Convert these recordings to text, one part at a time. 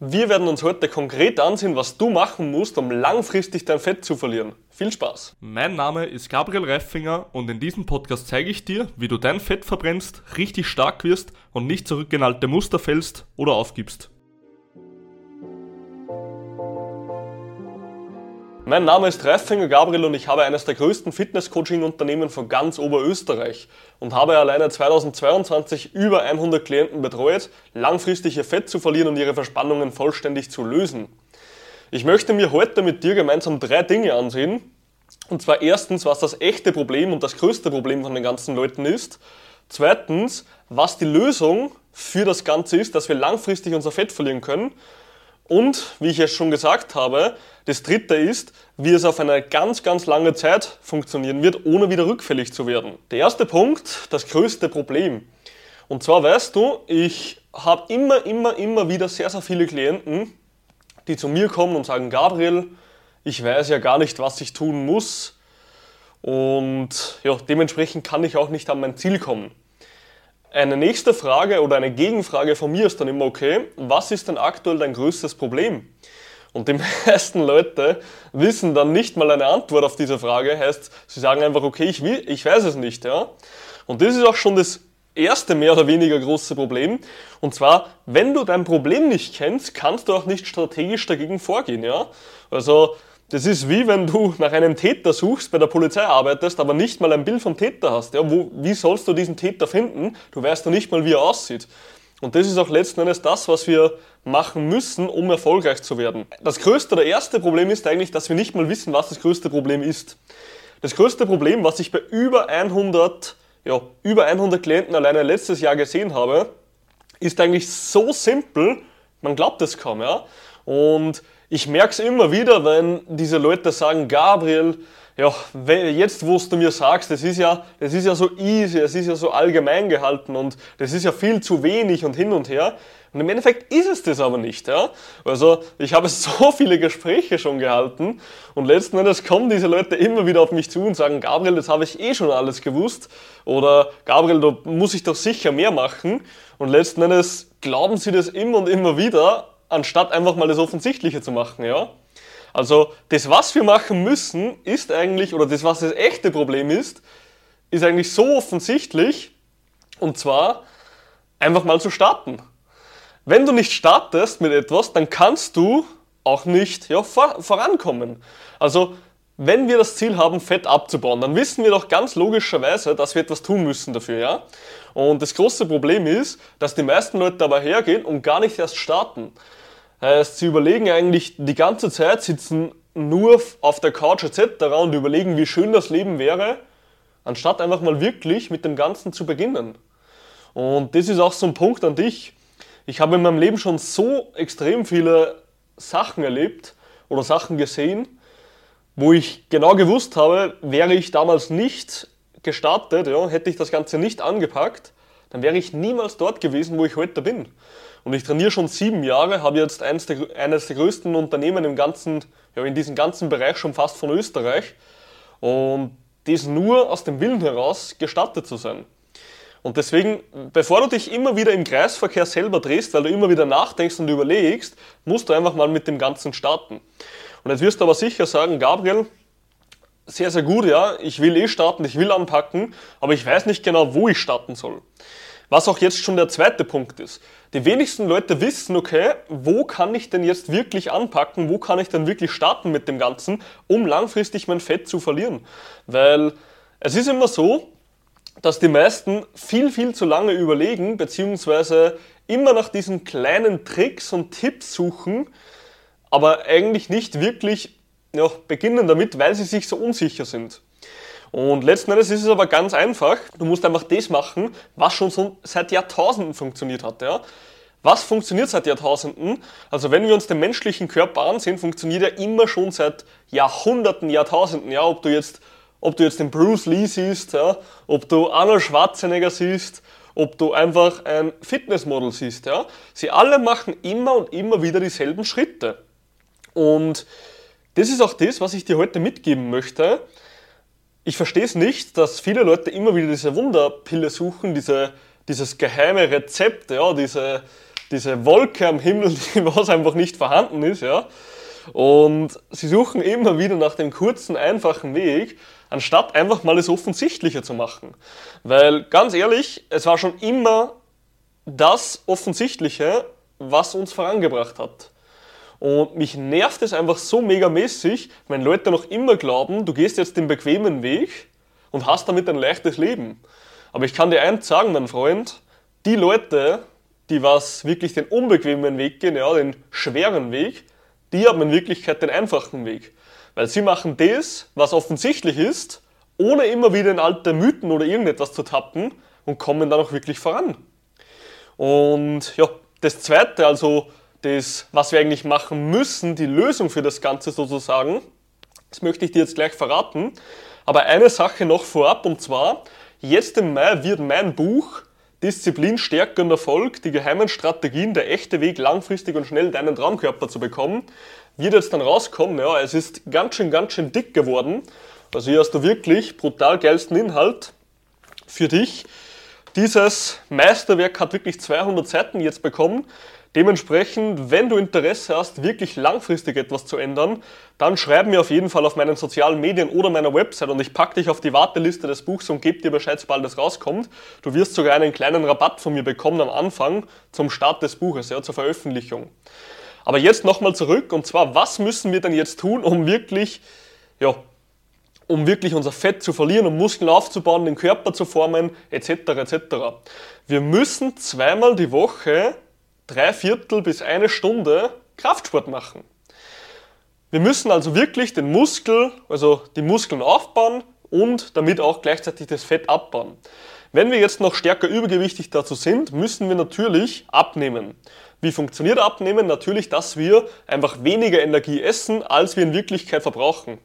Wir werden uns heute konkret ansehen, was du machen musst, um langfristig dein Fett zu verlieren. Viel Spaß! Mein Name ist Gabriel Reifinger und in diesem Podcast zeige ich dir, wie du dein Fett verbrennst, richtig stark wirst und nicht zurückgenalte Muster fällst oder aufgibst. Mein Name ist Reifinger Gabriel und ich habe eines der größten Fitness-Coaching-Unternehmen von ganz Oberösterreich und habe alleine 2022 über 100 Klienten betreut, langfristig ihr Fett zu verlieren und ihre Verspannungen vollständig zu lösen. Ich möchte mir heute mit dir gemeinsam drei Dinge ansehen. Und zwar erstens, was das echte Problem und das größte Problem von den ganzen Leuten ist. Zweitens, was die Lösung für das Ganze ist, dass wir langfristig unser Fett verlieren können. Und, wie ich es schon gesagt habe, das dritte ist, wie es auf eine ganz, ganz lange Zeit funktionieren wird, ohne wieder rückfällig zu werden. Der erste Punkt, das größte Problem. Und zwar weißt du, ich habe immer, immer, immer wieder sehr, sehr viele Klienten, die zu mir kommen und sagen, Gabriel, ich weiß ja gar nicht, was ich tun muss. Und ja, dementsprechend kann ich auch nicht an mein Ziel kommen. Eine nächste Frage oder eine Gegenfrage von mir ist dann immer, okay, was ist denn aktuell dein größtes Problem? Und die meisten Leute wissen dann nicht mal eine Antwort auf diese Frage, heißt, sie sagen einfach, okay, ich, will, ich weiß es nicht. Ja? Und das ist auch schon das erste mehr oder weniger große Problem. Und zwar, wenn du dein Problem nicht kennst, kannst du auch nicht strategisch dagegen vorgehen. Ja? Also das ist wie wenn du nach einem Täter suchst, bei der Polizei arbeitest, aber nicht mal ein Bild vom Täter hast. Ja, wo, wie sollst du diesen Täter finden? Du weißt ja nicht mal, wie er aussieht. Und das ist auch letzten Endes das, was wir machen müssen, um erfolgreich zu werden. Das größte oder erste Problem ist eigentlich, dass wir nicht mal wissen, was das größte Problem ist. Das größte Problem, was ich bei über 100, ja, über 100 Klienten alleine letztes Jahr gesehen habe, ist eigentlich so simpel, man glaubt es kaum, ja. Und ich merke es immer wieder, wenn diese Leute sagen, Gabriel, ja, jetzt wo du mir sagst, das ist ja, das ist ja so easy, es ist ja so allgemein gehalten und das ist ja viel zu wenig und hin und her. Und im Endeffekt ist es das aber nicht, ja. Also, ich habe so viele Gespräche schon gehalten und letzten Endes kommen diese Leute immer wieder auf mich zu und sagen, Gabriel, das habe ich eh schon alles gewusst oder Gabriel, da muss ich doch sicher mehr machen und letzten Endes glauben sie das immer und immer wieder anstatt einfach mal das Offensichtliche zu machen, ja. Also das, was wir machen müssen, ist eigentlich, oder das, was das echte Problem ist, ist eigentlich so offensichtlich, und zwar einfach mal zu starten. Wenn du nicht startest mit etwas, dann kannst du auch nicht ja, vor, vorankommen. Also wenn wir das Ziel haben, Fett abzubauen, dann wissen wir doch ganz logischerweise, dass wir etwas tun müssen dafür, ja? Und das große Problem ist, dass die meisten Leute dabei hergehen und gar nicht erst starten. Heißt, sie überlegen eigentlich die ganze Zeit, sitzen nur auf der Couch etc. und überlegen, wie schön das Leben wäre, anstatt einfach mal wirklich mit dem Ganzen zu beginnen. Und das ist auch so ein Punkt an dich. Ich habe in meinem Leben schon so extrem viele Sachen erlebt oder Sachen gesehen, wo ich genau gewusst habe, wäre ich damals nicht gestartet, ja, hätte ich das Ganze nicht angepackt, dann wäre ich niemals dort gewesen, wo ich heute bin. Und ich trainiere schon sieben Jahre, habe jetzt eines der, eines der größten Unternehmen im ganzen, ja, in diesem ganzen Bereich schon fast von Österreich. Und das nur aus dem Willen heraus gestattet zu sein. Und deswegen, bevor du dich immer wieder im Kreisverkehr selber drehst, weil du immer wieder nachdenkst und überlegst, musst du einfach mal mit dem Ganzen starten. Und jetzt wirst du aber sicher sagen, Gabriel, sehr, sehr gut, ja, ich will eh starten, ich will anpacken, aber ich weiß nicht genau, wo ich starten soll. Was auch jetzt schon der zweite Punkt ist. Die wenigsten Leute wissen, okay, wo kann ich denn jetzt wirklich anpacken, wo kann ich denn wirklich starten mit dem Ganzen, um langfristig mein Fett zu verlieren. Weil es ist immer so, dass die meisten viel, viel zu lange überlegen, beziehungsweise immer nach diesen kleinen Tricks und Tipps suchen, aber eigentlich nicht wirklich ja, beginnen damit, weil sie sich so unsicher sind. Und letzten Endes ist es aber ganz einfach. Du musst einfach das machen, was schon so seit Jahrtausenden funktioniert hat. Ja? Was funktioniert seit Jahrtausenden? Also wenn wir uns den menschlichen Körper ansehen, funktioniert er immer schon seit Jahrhunderten, Jahrtausenden. Ja? Ob du jetzt, ob du jetzt den Bruce Lee siehst, ja? ob du Arnold Schwarzenegger siehst, ob du einfach ein Fitnessmodel siehst. Ja? Sie alle machen immer und immer wieder dieselben Schritte. Und das ist auch das, was ich dir heute mitgeben möchte ich verstehe es nicht, dass viele Leute immer wieder diese Wunderpille suchen, diese, dieses geheime Rezept, ja, diese, diese Wolke am Himmel, die was einfach nicht vorhanden ist, ja. Und sie suchen immer wieder nach dem kurzen, einfachen Weg, anstatt einfach mal das Offensichtliche zu machen. Weil ganz ehrlich, es war schon immer das Offensichtliche, was uns vorangebracht hat. Und mich nervt es einfach so megamäßig, wenn Leute noch immer glauben, du gehst jetzt den bequemen Weg und hast damit ein leichtes Leben. Aber ich kann dir eins sagen, mein Freund, die Leute, die was wirklich den unbequemen Weg gehen, ja, den schweren Weg, die haben in Wirklichkeit den einfachen Weg. Weil sie machen das, was offensichtlich ist, ohne immer wieder in alte Mythen oder irgendetwas zu tappen und kommen dann auch wirklich voran. Und ja, das zweite, also das, was wir eigentlich machen müssen, die Lösung für das Ganze sozusagen, das möchte ich dir jetzt gleich verraten. Aber eine Sache noch vorab, und zwar, jetzt im Mai wird mein Buch Disziplin, Stärke und Erfolg, die geheimen Strategien, der echte Weg, langfristig und schnell deinen Traumkörper zu bekommen, wird jetzt dann rauskommen. Ja, es ist ganz schön, ganz schön dick geworden. Also hier hast du wirklich brutal geilsten Inhalt für dich. Dieses Meisterwerk hat wirklich 200 Seiten jetzt bekommen. Dementsprechend, wenn du Interesse hast, wirklich langfristig etwas zu ändern, dann schreib mir auf jeden Fall auf meinen sozialen Medien oder meiner Website und ich packe dich auf die Warteliste des Buchs und gebe dir Bescheid, sobald es rauskommt. Du wirst sogar einen kleinen Rabatt von mir bekommen am Anfang zum Start des Buches, ja, zur Veröffentlichung. Aber jetzt nochmal zurück und zwar, was müssen wir denn jetzt tun, um wirklich, ja, um wirklich unser Fett zu verlieren, um Muskeln aufzubauen, den Körper zu formen, etc. etc. Wir müssen zweimal die Woche drei Viertel bis eine Stunde Kraftsport machen. Wir müssen also wirklich den Muskel, also die Muskeln aufbauen und damit auch gleichzeitig das Fett abbauen. Wenn wir jetzt noch stärker übergewichtig dazu sind, müssen wir natürlich abnehmen. Wie funktioniert Abnehmen? Natürlich, dass wir einfach weniger Energie essen, als wir in Wirklichkeit verbrauchen.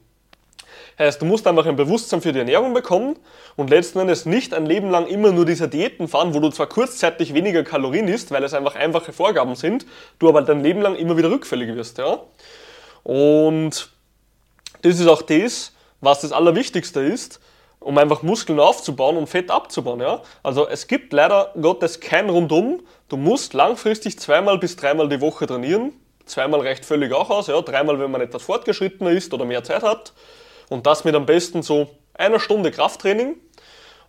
Heißt, du musst einfach ein Bewusstsein für die Ernährung bekommen und letzten Endes nicht ein Leben lang immer nur diese Diäten fahren, wo du zwar kurzzeitig weniger Kalorien isst, weil es einfach einfache Vorgaben sind, du aber dein Leben lang immer wieder rückfällig wirst. Ja? Und das ist auch das, was das Allerwichtigste ist, um einfach Muskeln aufzubauen und Fett abzubauen. Ja? Also es gibt leider Gottes kein Rundum. Du musst langfristig zweimal bis dreimal die Woche trainieren. Zweimal reicht völlig auch aus, ja? dreimal, wenn man etwas fortgeschrittener ist oder mehr Zeit hat. Und das mit am besten so einer Stunde Krafttraining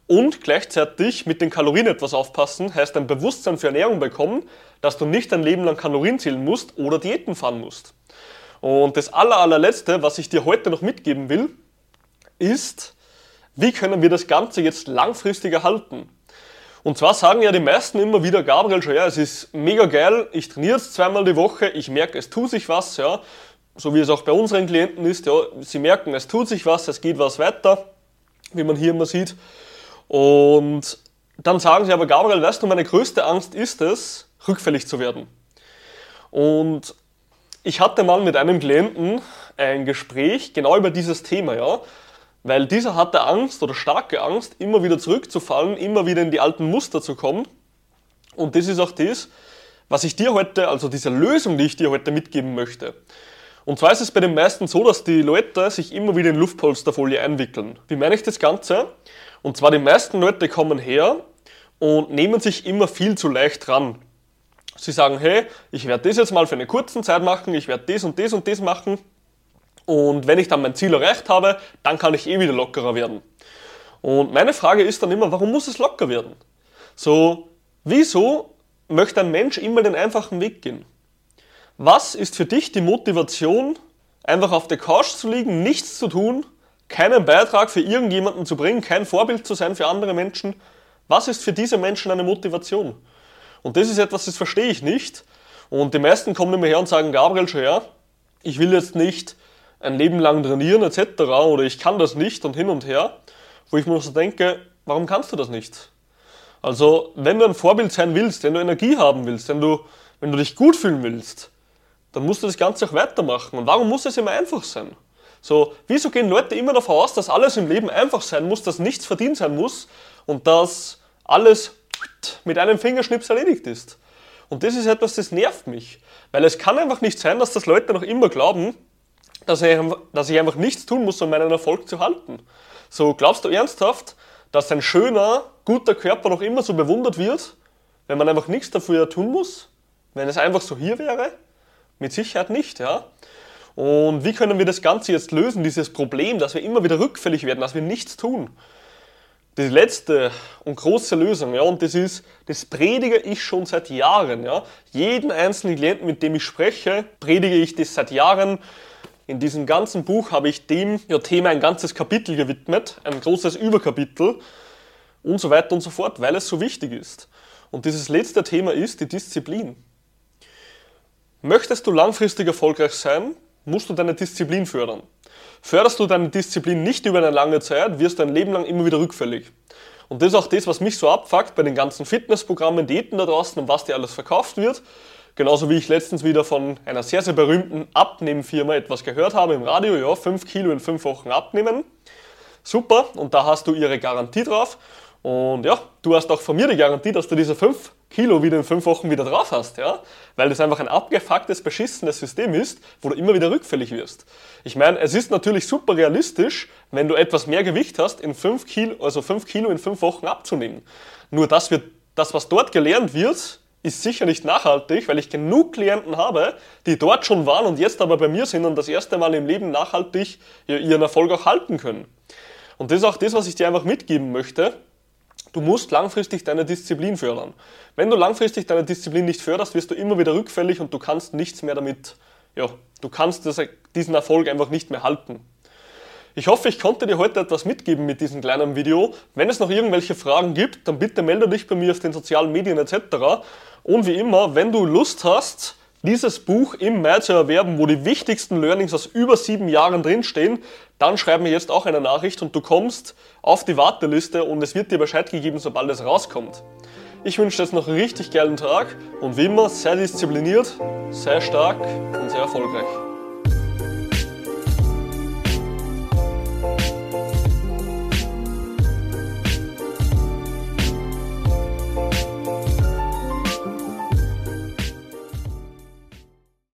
und gleichzeitig mit den Kalorien etwas aufpassen, heißt ein Bewusstsein für Ernährung bekommen, dass du nicht dein Leben lang Kalorien zählen musst oder Diäten fahren musst. Und das aller, allerletzte, was ich dir heute noch mitgeben will, ist, wie können wir das Ganze jetzt langfristig erhalten? Und zwar sagen ja die meisten immer wieder, Gabriel, schon, ja, es ist mega geil, ich trainiere jetzt zweimal die Woche, ich merke, es tut sich was, ja, so wie es auch bei unseren Klienten ist, ja, sie merken, es tut sich was, es geht was weiter, wie man hier immer sieht. Und dann sagen sie aber, Gabriel, weißt du, meine größte Angst ist es, rückfällig zu werden. Und ich hatte mal mit einem Klienten ein Gespräch genau über dieses Thema, ja. Weil dieser hatte Angst oder starke Angst, immer wieder zurückzufallen, immer wieder in die alten Muster zu kommen. Und das ist auch das, was ich dir heute, also diese Lösung, die ich dir heute mitgeben möchte. Und zwar ist es bei den meisten so, dass die Leute sich immer wieder in Luftpolsterfolie einwickeln. Wie meine ich das Ganze? Und zwar die meisten Leute kommen her und nehmen sich immer viel zu leicht dran. Sie sagen, hey, ich werde das jetzt mal für eine kurze Zeit machen, ich werde das und das und das machen. Und wenn ich dann mein Ziel erreicht habe, dann kann ich eh wieder lockerer werden. Und meine Frage ist dann immer, warum muss es locker werden? So, wieso möchte ein Mensch immer den einfachen Weg gehen? Was ist für dich die Motivation, einfach auf der Couch zu liegen, nichts zu tun, keinen Beitrag für irgendjemanden zu bringen, kein Vorbild zu sein für andere Menschen? Was ist für diese Menschen eine Motivation? Und das ist etwas, das verstehe ich nicht. Und die meisten kommen immer her und sagen, Gabriel, schon ja, ich will jetzt nicht ein Leben lang trainieren etc. oder ich kann das nicht und hin und her. Wo ich mir so denke, warum kannst du das nicht? Also, wenn du ein Vorbild sein willst, wenn du Energie haben willst, wenn du, wenn du dich gut fühlen willst, dann musst du das Ganze auch weitermachen. Und warum muss es immer einfach sein? So, wieso gehen Leute immer davon aus, dass alles im Leben einfach sein muss, dass nichts verdient sein muss und dass alles mit einem Fingerschnips erledigt ist? Und das ist etwas, das nervt mich. Weil es kann einfach nicht sein, dass das Leute noch immer glauben, dass ich, dass ich einfach nichts tun muss, um meinen Erfolg zu halten. So, glaubst du ernsthaft, dass ein schöner, guter Körper noch immer so bewundert wird, wenn man einfach nichts dafür tun muss? wenn es einfach so hier wäre? Mit Sicherheit nicht, ja. Und wie können wir das Ganze jetzt lösen, dieses Problem, dass wir immer wieder rückfällig werden, dass wir nichts tun? Die letzte und große Lösung, ja, und das ist, das predige ich schon seit Jahren, ja. Jeden einzelnen Klienten, mit dem ich spreche, predige ich das seit Jahren. In diesem ganzen Buch habe ich dem ja, Thema ein ganzes Kapitel gewidmet, ein großes Überkapitel und so weiter und so fort, weil es so wichtig ist. Und dieses letzte Thema ist die Disziplin. Möchtest du langfristig erfolgreich sein, musst du deine Disziplin fördern. Förderst du deine Disziplin nicht über eine lange Zeit, wirst du dein Leben lang immer wieder rückfällig. Und das ist auch das, was mich so abfuckt bei den ganzen Fitnessprogrammen, Diäten da draußen und was dir alles verkauft wird. Genauso wie ich letztens wieder von einer sehr, sehr berühmten Abnehmfirma etwas gehört habe im Radio, ja, 5 Kilo in 5 Wochen abnehmen. Super, und da hast du ihre Garantie drauf. Und ja, du hast auch von mir die Garantie, dass du diese 5 Kilo wieder in 5 Wochen wieder drauf hast, ja? Weil das einfach ein abgefucktes, beschissenes System ist, wo du immer wieder rückfällig wirst. Ich meine, es ist natürlich super realistisch, wenn du etwas mehr Gewicht hast, in 5 Kilo, also 5 Kilo in 5 Wochen abzunehmen. Nur das wird, das, was dort gelernt wird, ist sicher nicht nachhaltig, weil ich genug Klienten habe, die dort schon waren und jetzt aber bei mir sind und das erste Mal im Leben nachhaltig ihren Erfolg auch halten können. Und das ist auch das, was ich dir einfach mitgeben möchte. Du musst langfristig deine Disziplin fördern. Wenn du langfristig deine Disziplin nicht förderst, wirst du immer wieder rückfällig und du kannst nichts mehr damit, ja, du kannst das, diesen Erfolg einfach nicht mehr halten. Ich hoffe, ich konnte dir heute etwas mitgeben mit diesem kleinen Video. Wenn es noch irgendwelche Fragen gibt, dann bitte melde dich bei mir auf den sozialen Medien etc. Und wie immer, wenn du Lust hast, dieses Buch im Mai zu erwerben, wo die wichtigsten Learnings aus über sieben Jahren drinstehen, dann schreib mir jetzt auch eine Nachricht und du kommst auf die Warteliste und es wird dir Bescheid gegeben, sobald es rauskommt. Ich wünsche dir jetzt noch einen richtig geilen Tag und wie immer, sei diszipliniert, sei stark und sehr erfolgreich.